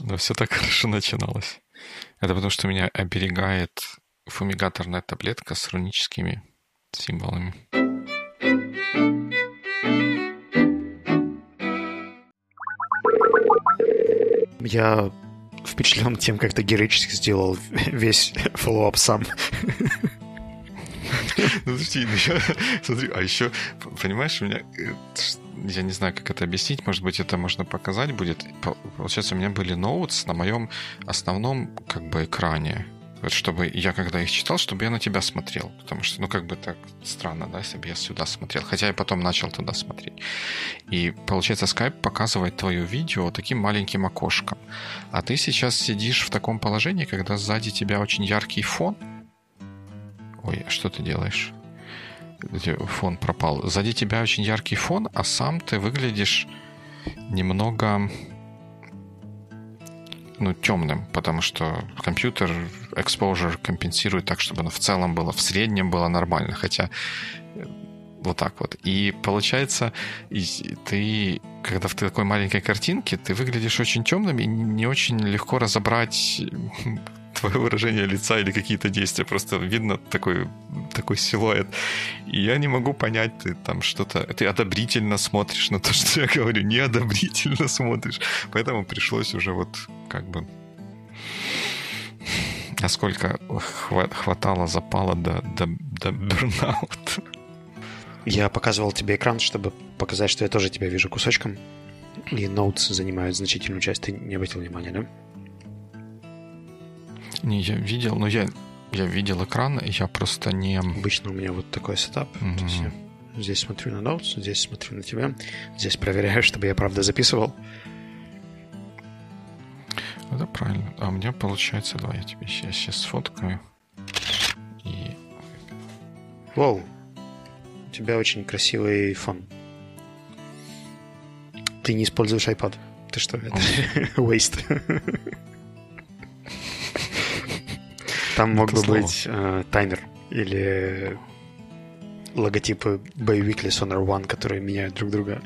Но все так хорошо начиналось. Это потому, что меня оберегает фумигаторная таблетка с руническими символами. Я впечатлен тем, как ты героически сделал весь follow-up сам. Ну, подожди, ну я, смотри, а еще, понимаешь, у меня, э, я не знаю, как это объяснить, может быть, это можно показать будет. Получается, у меня были ноутс на моем основном, как бы, экране. Вот чтобы я, когда их читал, чтобы я на тебя смотрел. Потому что, ну, как бы так странно, да, если бы я сюда смотрел. Хотя я потом начал туда смотреть. И, получается, Skype показывает твое видео таким маленьким окошком. А ты сейчас сидишь в таком положении, когда сзади тебя очень яркий фон, Ой, а что ты делаешь? Фон пропал. Сзади тебя очень яркий фон, а сам ты выглядишь немного ну, темным, потому что компьютер exposure компенсирует так, чтобы оно в целом было, в среднем было нормально, хотя э, вот так вот. И получается, ты, когда в такой маленькой картинке, ты выглядишь очень темным и не очень легко разобрать твое выражение лица или какие-то действия. Просто видно такой, такой силуэт. И я не могу понять, ты там что-то... Ты одобрительно смотришь на то, что я говорю, неодобрительно смотришь. Поэтому пришлось уже вот как бы насколько хватало запала до, до, до burnout. Я показывал тебе экран, чтобы показать, что я тоже тебя вижу кусочком. И ноутс занимают значительную часть. Ты не обратил внимания, да? Не, я видел, но я, я видел экран, я просто не... Обычно у меня вот такой сетап. Mm-hmm. То есть я здесь смотрю на ноутс, здесь смотрю на тебя, здесь проверяю, чтобы я правда записывал. Это правильно. А у меня получается, давай я тебе сейчас, сейчас сфоткаю. И... Воу. У тебя очень красивый фон. Ты не используешь iPad. Ты что, это waste. Там мог бы быть э, таймер или логотипы Weekly Sonar One, которые меняют друг друга,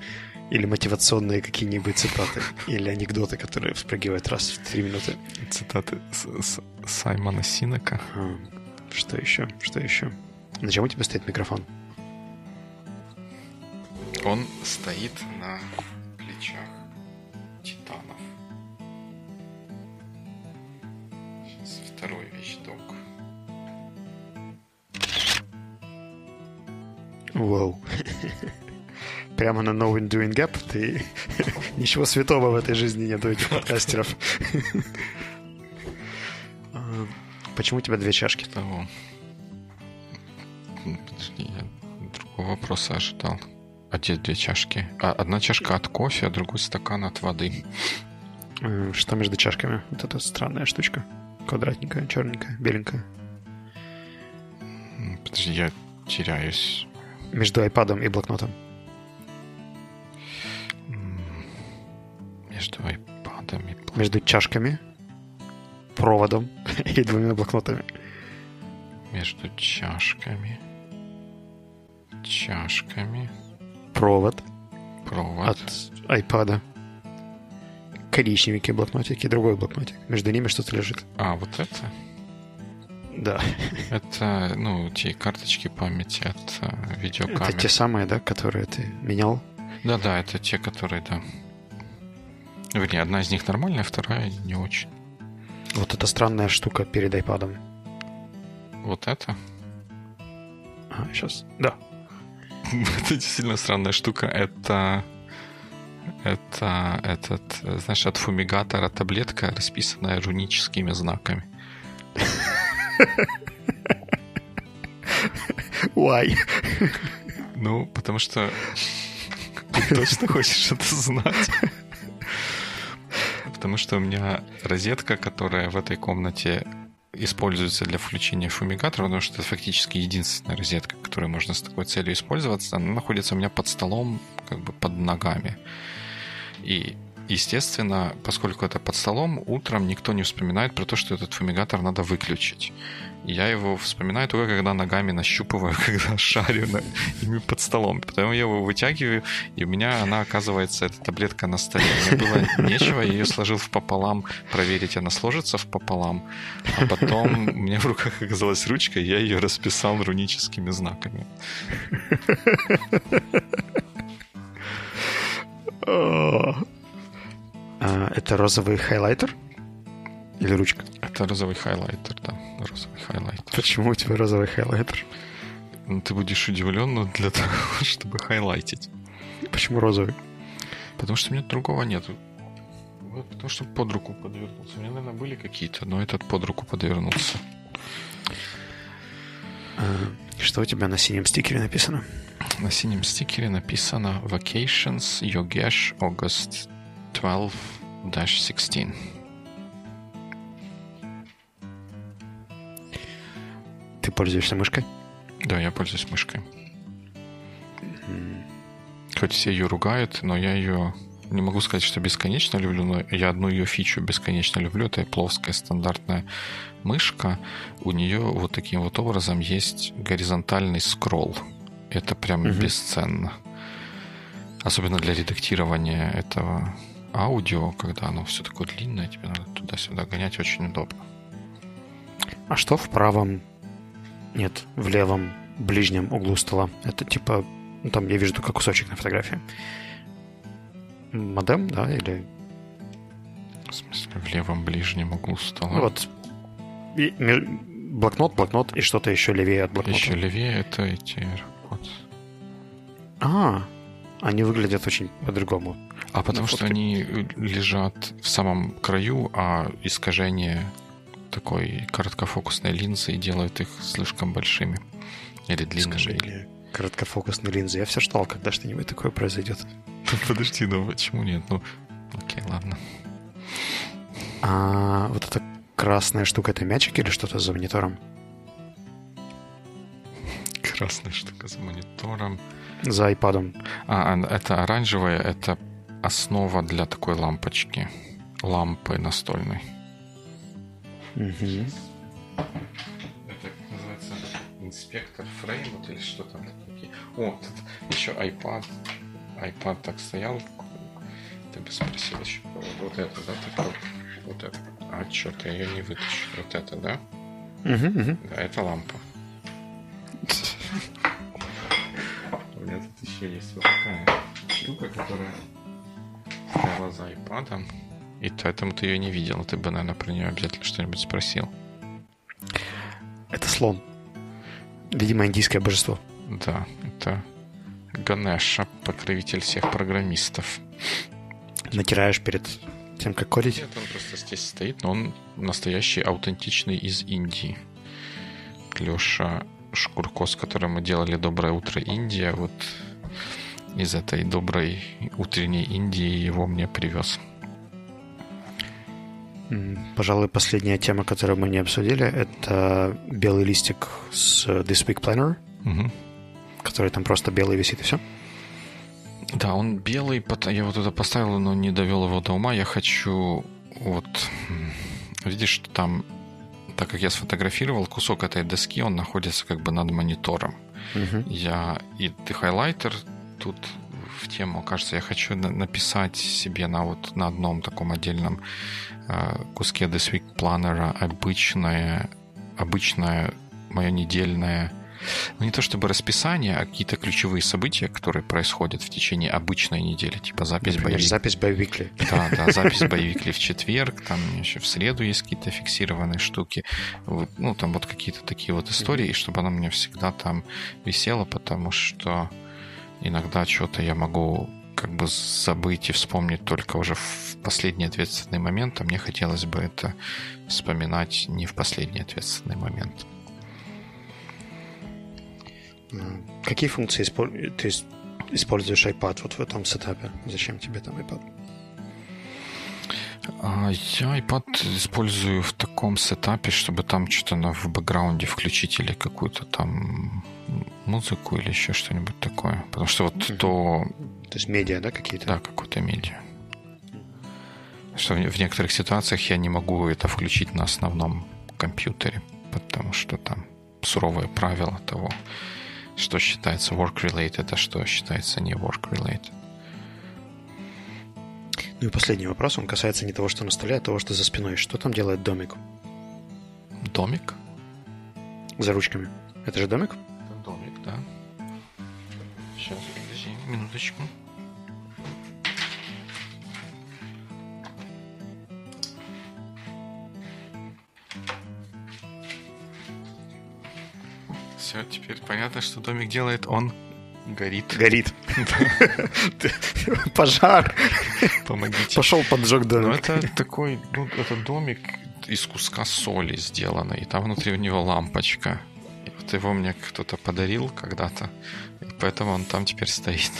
или мотивационные какие-нибудь цитаты, или анекдоты, которые вспрыгивают раз в три минуты. Цитаты с, с Саймона Синека. А, что еще? Что еще? На чем у тебя стоит микрофон? Он стоит на Вау. Прямо на No Doing Gap ты... Ничего святого в этой жизни нет у этих подкастеров. А, почему у тебя две чашки? Того. Подожди, я другого вопроса ожидал. А где две чашки? А, одна чашка от кофе, а другой стакан от воды. Э, что между чашками? Вот эта странная штучка. Квадратненькая, черненькая, беленькая. Подожди, я теряюсь. Между iPad и блокнотом. Между iPad и блокнотом. Между чашками, проводом и двумя блокнотами. Между чашками, чашками. Провод. Провод. От iPad. Коричневенький блокнотик и другой блокнотик. Между ними что-то лежит. А, вот это? Да. Это, ну, те карточки памяти от э, видеокамер. Это те самые, да, которые ты менял? Да-да, это те, которые, да. Вернее, одна из них нормальная, вторая не очень. Вот эта странная штука перед iPad. Вот это? А, сейчас. Да. это действительно странная штука. Это это этот, знаешь, от фумигатора таблетка, расписанная руническими знаками. Why? Ну, потому что ты точно хочешь это знать. Потому что у меня розетка, которая в этой комнате используется для включения фумигатора, потому что это фактически единственная розетка, которую можно с такой целью использоваться, она находится у меня под столом, как бы под ногами. И естественно, поскольку это под столом, утром никто не вспоминает про то, что этот фумигатор надо выключить. Я его вспоминаю только когда ногами нащупываю, когда шарю на, ими под столом. Потом я его вытягиваю, и у меня она оказывается, эта таблетка на столе. Мне было нечего, я ее сложил в пополам, проверить, она сложится в пополам. А потом у меня в руках оказалась ручка, и я ее расписал руническими знаками. А, это розовый хайлайтер? Или ручка? Это розовый хайлайтер, да. Розовый хайлайтер. Почему у тебя розовый хайлайтер? Ну, ты будешь удивлен, но для того, чтобы хайлайтить. Почему розовый? Потому что у меня другого нету. Вот, потому что под руку подвернулся. У меня, наверное, были какие-то, но этот под руку подвернулся. А, что у тебя на синем стикере написано? На синем стикере написано Vacations Yogesh August 12-16. Ты пользуешься мышкой? Да, я пользуюсь мышкой. Хоть все ее ругают, но я ее не могу сказать, что бесконечно люблю, но я одну ее фичу бесконечно люблю. Это плоская стандартная мышка. У нее вот таким вот образом есть горизонтальный скролл. Это прям угу. бесценно. Особенно для редактирования этого аудио, когда оно все такое длинное, тебе надо туда-сюда гонять, очень удобно. А что в правом нет, в левом ближнем углу стола. Это типа, ну, там я вижу только кусочек на фотографии. Модем, да, или... В смысле, в левом ближнем углу стола? Ну, вот. И, блокнот, блокнот и что-то еще левее от блокнота. Еще левее это эти вот. А, они выглядят очень по-другому. А потому что они лежат в самом краю, а искажение такой короткофокусной линзы и делают их слишком большими или длинными. Скажи короткофокусной линзы. Я все ждал, когда что-нибудь такое произойдет. Подожди, ну почему нет? Ну, окей, ладно. А вот эта красная штука, это мячик или что-то за монитором? Красная штука за монитором. За айпадом. А, это оранжевая, это основа для такой лампочки. Лампы настольной. Угу. Это называется инспектор фрейм или что там такие. О, тут еще iPad. iPad так стоял. Ты бы спросил еще. Вот это, да? Так, вот это. А, что-то я ее не вытащу. Вот это, да? Угу, угу. Да, это лампа. У меня тут еще есть вот такая штука, которая стояла за iPad. И поэтому ты ее не видел. Ты бы, наверное, про нее обязательно что-нибудь спросил. Это слон. Видимо, индийское божество. Да, это Ганеша, покровитель всех программистов. Натираешь перед тем, как кодить? Нет, он просто здесь стоит, но он настоящий, аутентичный из Индии. Леша Шкурко, с которым мы делали «Доброе утро, Индия», вот из этой доброй утренней Индии его мне привез. Пожалуй, последняя тема, которую мы не обсудили, это белый листик с This Week Planner, угу. который там просто белый висит и все. Да, он белый, я вот это поставил, но не довел его до ума. Я хочу вот... Видишь, что там, так как я сфотографировал, кусок этой доски, он находится как бы над монитором. Угу. Я и ты хайлайтер тут в тему, кажется, я хочу написать себе на вот на одном таком отдельном э, куске This Week Planner обычное, обычное мое недельное ну, не то чтобы расписание, а какие-то ключевые события, которые происходят в течение обычной недели, типа запись Например, боевик. запись боевикли. Да, да, запись боевикли в четверг, там еще в среду есть какие-то фиксированные штуки. Ну, там вот какие-то такие вот истории, и чтобы она меня всегда там висела, потому что иногда что-то я могу как бы забыть и вспомнить только уже в последний ответственный момент, а мне хотелось бы это вспоминать не в последний ответственный момент. Какие функции ты используешь iPad вот в этом сетапе? Зачем тебе там iPad? А, я iPad использую в таком сетапе, чтобы там что-то в бэкграунде включить или какую-то там музыку или еще что-нибудь такое. Потому что вот mm-hmm. то... То есть медиа, да, какие-то? Да, какое-то медиа. что в некоторых ситуациях я не могу это включить на основном компьютере, потому что там суровые правила того, что считается work-related, а что считается не work-related. Ну и последний вопрос, он касается не того, что на столе, а того, что за спиной. Что там делает домик? Домик? За ручками. Это же домик? Это домик, да. Сейчас, подожди, минуточку. Все, теперь понятно, что домик делает. Он горит. Горит. Пожар. Помогите. Пошел поджег домик. Ну, это такой, ну, это домик из куска соли сделанный, и там внутри у него лампочка. И вот его мне кто-то подарил когда-то, и поэтому он там теперь стоит.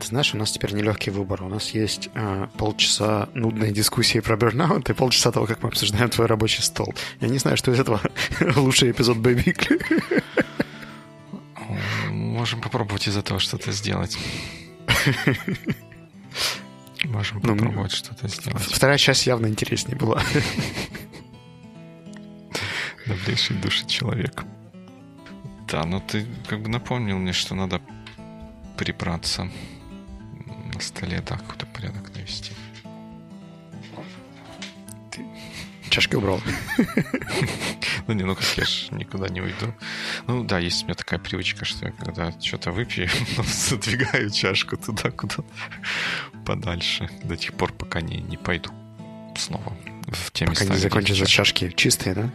Ты знаешь, у нас теперь нелегкий выбор. У нас есть э, полчаса нудной дискуссии про бернаут и полчаса того, как мы обсуждаем твой рабочий стол. Я не знаю, что из этого лучший эпизод Бэйбикли. Можем попробовать из этого что-то сделать. Можем Ну, попробовать что-то сделать. Вторая часть явно интереснее была. Добрейший души человек. Да, но ты как бы напомнил мне, что надо прибраться на столе, да, какой-то порядок навести. Чашки убрал. Ну не, ну как я ж никуда не уйду. Ну да, есть у меня такая привычка, что я когда что-то выпью, задвигаю чашку туда, куда подальше, до тех пор, пока не, не пойду снова в те Пока места, не где закончатся чашки чистые, да?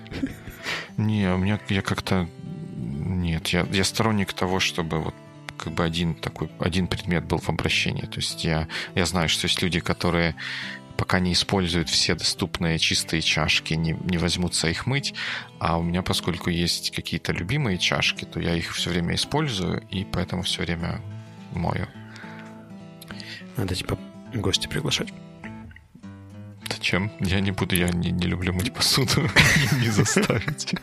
Не, у меня я как-то нет, я, я сторонник того, чтобы вот как бы один такой один предмет был в обращении. То есть я я знаю, что есть люди, которые пока не используют все доступные чистые чашки, не, не возьмутся их мыть. А у меня, поскольку есть какие-то любимые чашки, то я их все время использую, и поэтому все время мою. Надо типа гостя приглашать. Зачем? Я не буду, я не, не люблю мыть посуду. Не заставить.